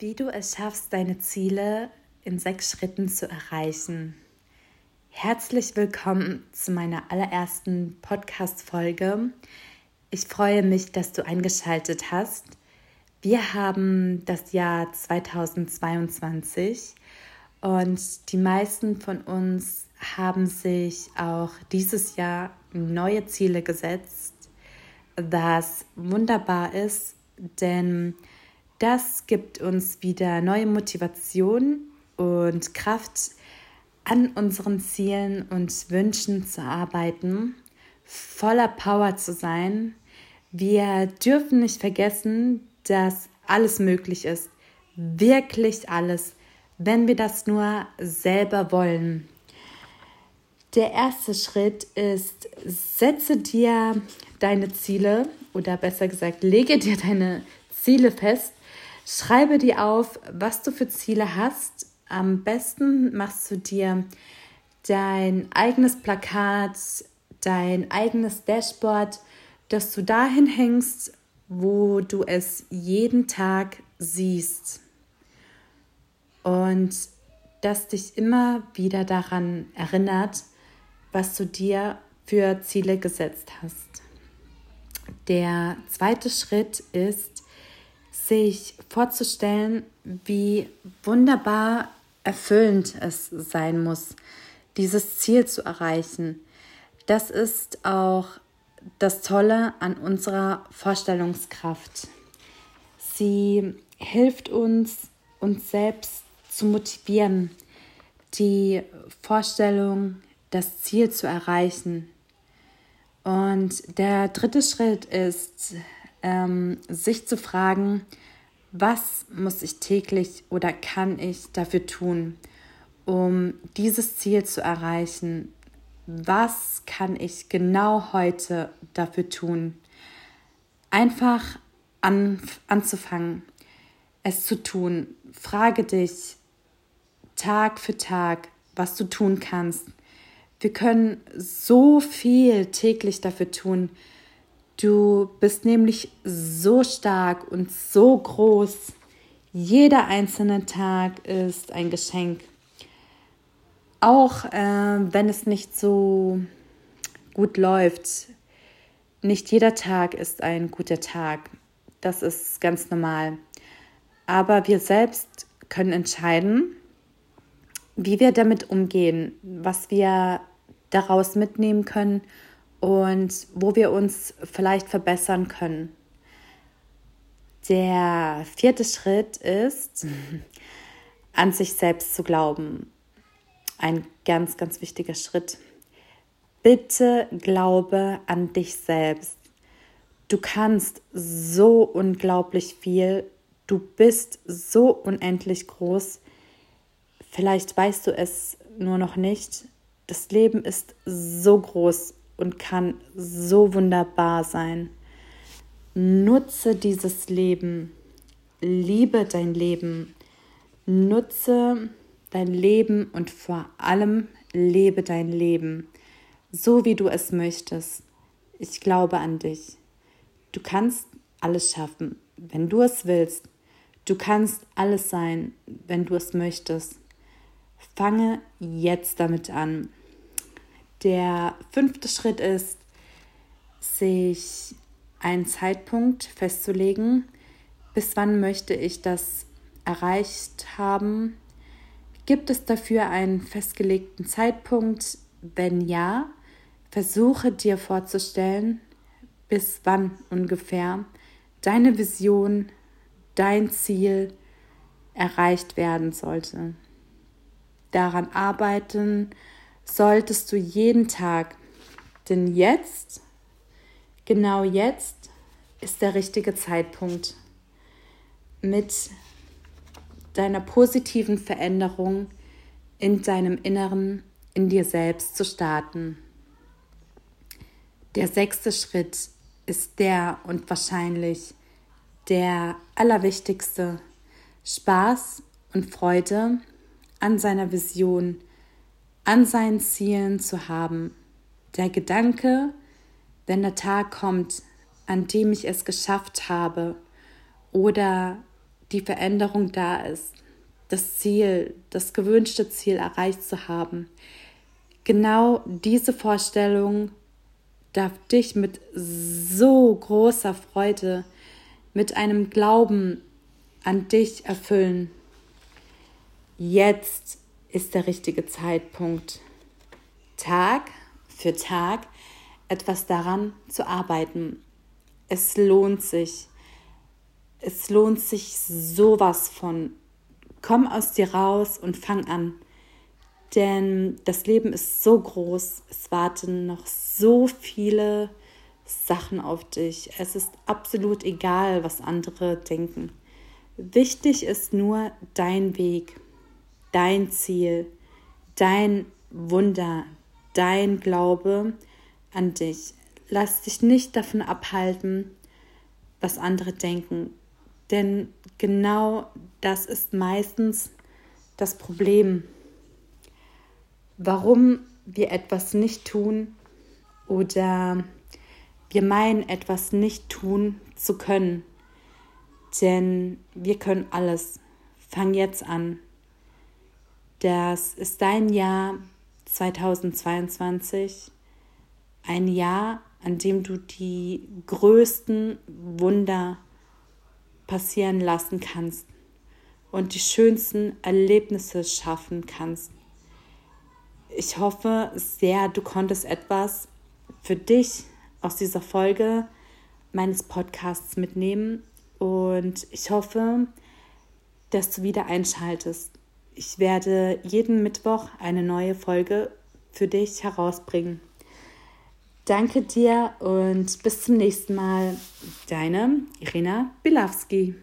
Wie du es schaffst, deine Ziele in sechs Schritten zu erreichen. Herzlich willkommen zu meiner allerersten Podcast-Folge. Ich freue mich, dass du eingeschaltet hast. Wir haben das Jahr 2022 und die meisten von uns haben sich auch dieses Jahr neue Ziele gesetzt, was wunderbar ist, denn das gibt uns wieder neue Motivation und Kraft, an unseren Zielen und Wünschen zu arbeiten, voller Power zu sein. Wir dürfen nicht vergessen, dass alles möglich ist, wirklich alles, wenn wir das nur selber wollen. Der erste Schritt ist, setze dir deine Ziele oder besser gesagt, lege dir deine Ziele fest Schreibe dir auf, was du für Ziele hast. Am besten machst du dir dein eigenes Plakat, dein eigenes Dashboard, das du dahin hängst, wo du es jeden Tag siehst. Und das dich immer wieder daran erinnert, was du dir für Ziele gesetzt hast. Der zweite Schritt ist, sich vorzustellen, wie wunderbar erfüllend es sein muss, dieses Ziel zu erreichen. Das ist auch das Tolle an unserer Vorstellungskraft. Sie hilft uns, uns selbst zu motivieren, die Vorstellung, das Ziel zu erreichen. Und der dritte Schritt ist, ähm, sich zu fragen, was muss ich täglich oder kann ich dafür tun, um dieses Ziel zu erreichen? Was kann ich genau heute dafür tun? Einfach an, anzufangen, es zu tun. Frage dich Tag für Tag, was du tun kannst. Wir können so viel täglich dafür tun, Du bist nämlich so stark und so groß. Jeder einzelne Tag ist ein Geschenk. Auch äh, wenn es nicht so gut läuft. Nicht jeder Tag ist ein guter Tag. Das ist ganz normal. Aber wir selbst können entscheiden, wie wir damit umgehen, was wir daraus mitnehmen können und wo wir uns vielleicht verbessern können. Der vierte Schritt ist, an sich selbst zu glauben. Ein ganz, ganz wichtiger Schritt. Bitte glaube an dich selbst. Du kannst so unglaublich viel. Du bist so unendlich groß. Vielleicht weißt du es nur noch nicht. Das Leben ist so groß und kann so wunderbar sein. Nutze dieses Leben, liebe dein Leben, nutze dein Leben und vor allem lebe dein Leben, so wie du es möchtest. Ich glaube an dich. Du kannst alles schaffen, wenn du es willst. Du kannst alles sein, wenn du es möchtest. Fange jetzt damit an. Der fünfte Schritt ist, sich einen Zeitpunkt festzulegen, bis wann möchte ich das erreicht haben. Gibt es dafür einen festgelegten Zeitpunkt? Wenn ja, versuche dir vorzustellen, bis wann ungefähr deine Vision, dein Ziel erreicht werden sollte. Daran arbeiten, solltest du jeden Tag. Denn jetzt, genau jetzt, ist der richtige Zeitpunkt, mit deiner positiven Veränderung in deinem Inneren, in dir selbst zu starten. Der sechste Schritt ist der und wahrscheinlich der allerwichtigste. Spaß und Freude an seiner Vision an seinen Zielen zu haben. Der Gedanke, wenn der Tag kommt, an dem ich es geschafft habe, oder die Veränderung da ist, das Ziel, das gewünschte Ziel erreicht zu haben. Genau diese Vorstellung darf dich mit so großer Freude, mit einem Glauben an dich erfüllen. Jetzt ist der richtige Zeitpunkt, Tag für Tag etwas daran zu arbeiten. Es lohnt sich. Es lohnt sich sowas von. Komm aus dir raus und fang an. Denn das Leben ist so groß. Es warten noch so viele Sachen auf dich. Es ist absolut egal, was andere denken. Wichtig ist nur dein Weg, dein Ziel, dein Wunder, dein Glaube an dich. Lass dich nicht davon abhalten, was andere denken. Denn genau das ist meistens das Problem. Warum wir etwas nicht tun oder wir meinen, etwas nicht tun zu können. Denn wir können alles. Fang jetzt an. Das ist dein Jahr 2022 ein Jahr, an dem du die größten Wunder passieren lassen kannst und die schönsten Erlebnisse schaffen kannst. Ich hoffe sehr, du konntest etwas für dich aus dieser Folge meines Podcasts mitnehmen und ich hoffe, dass du wieder einschaltest. Ich werde jeden Mittwoch eine neue Folge für dich herausbringen. Danke dir und bis zum nächsten Mal. Deine Irina Bilawski.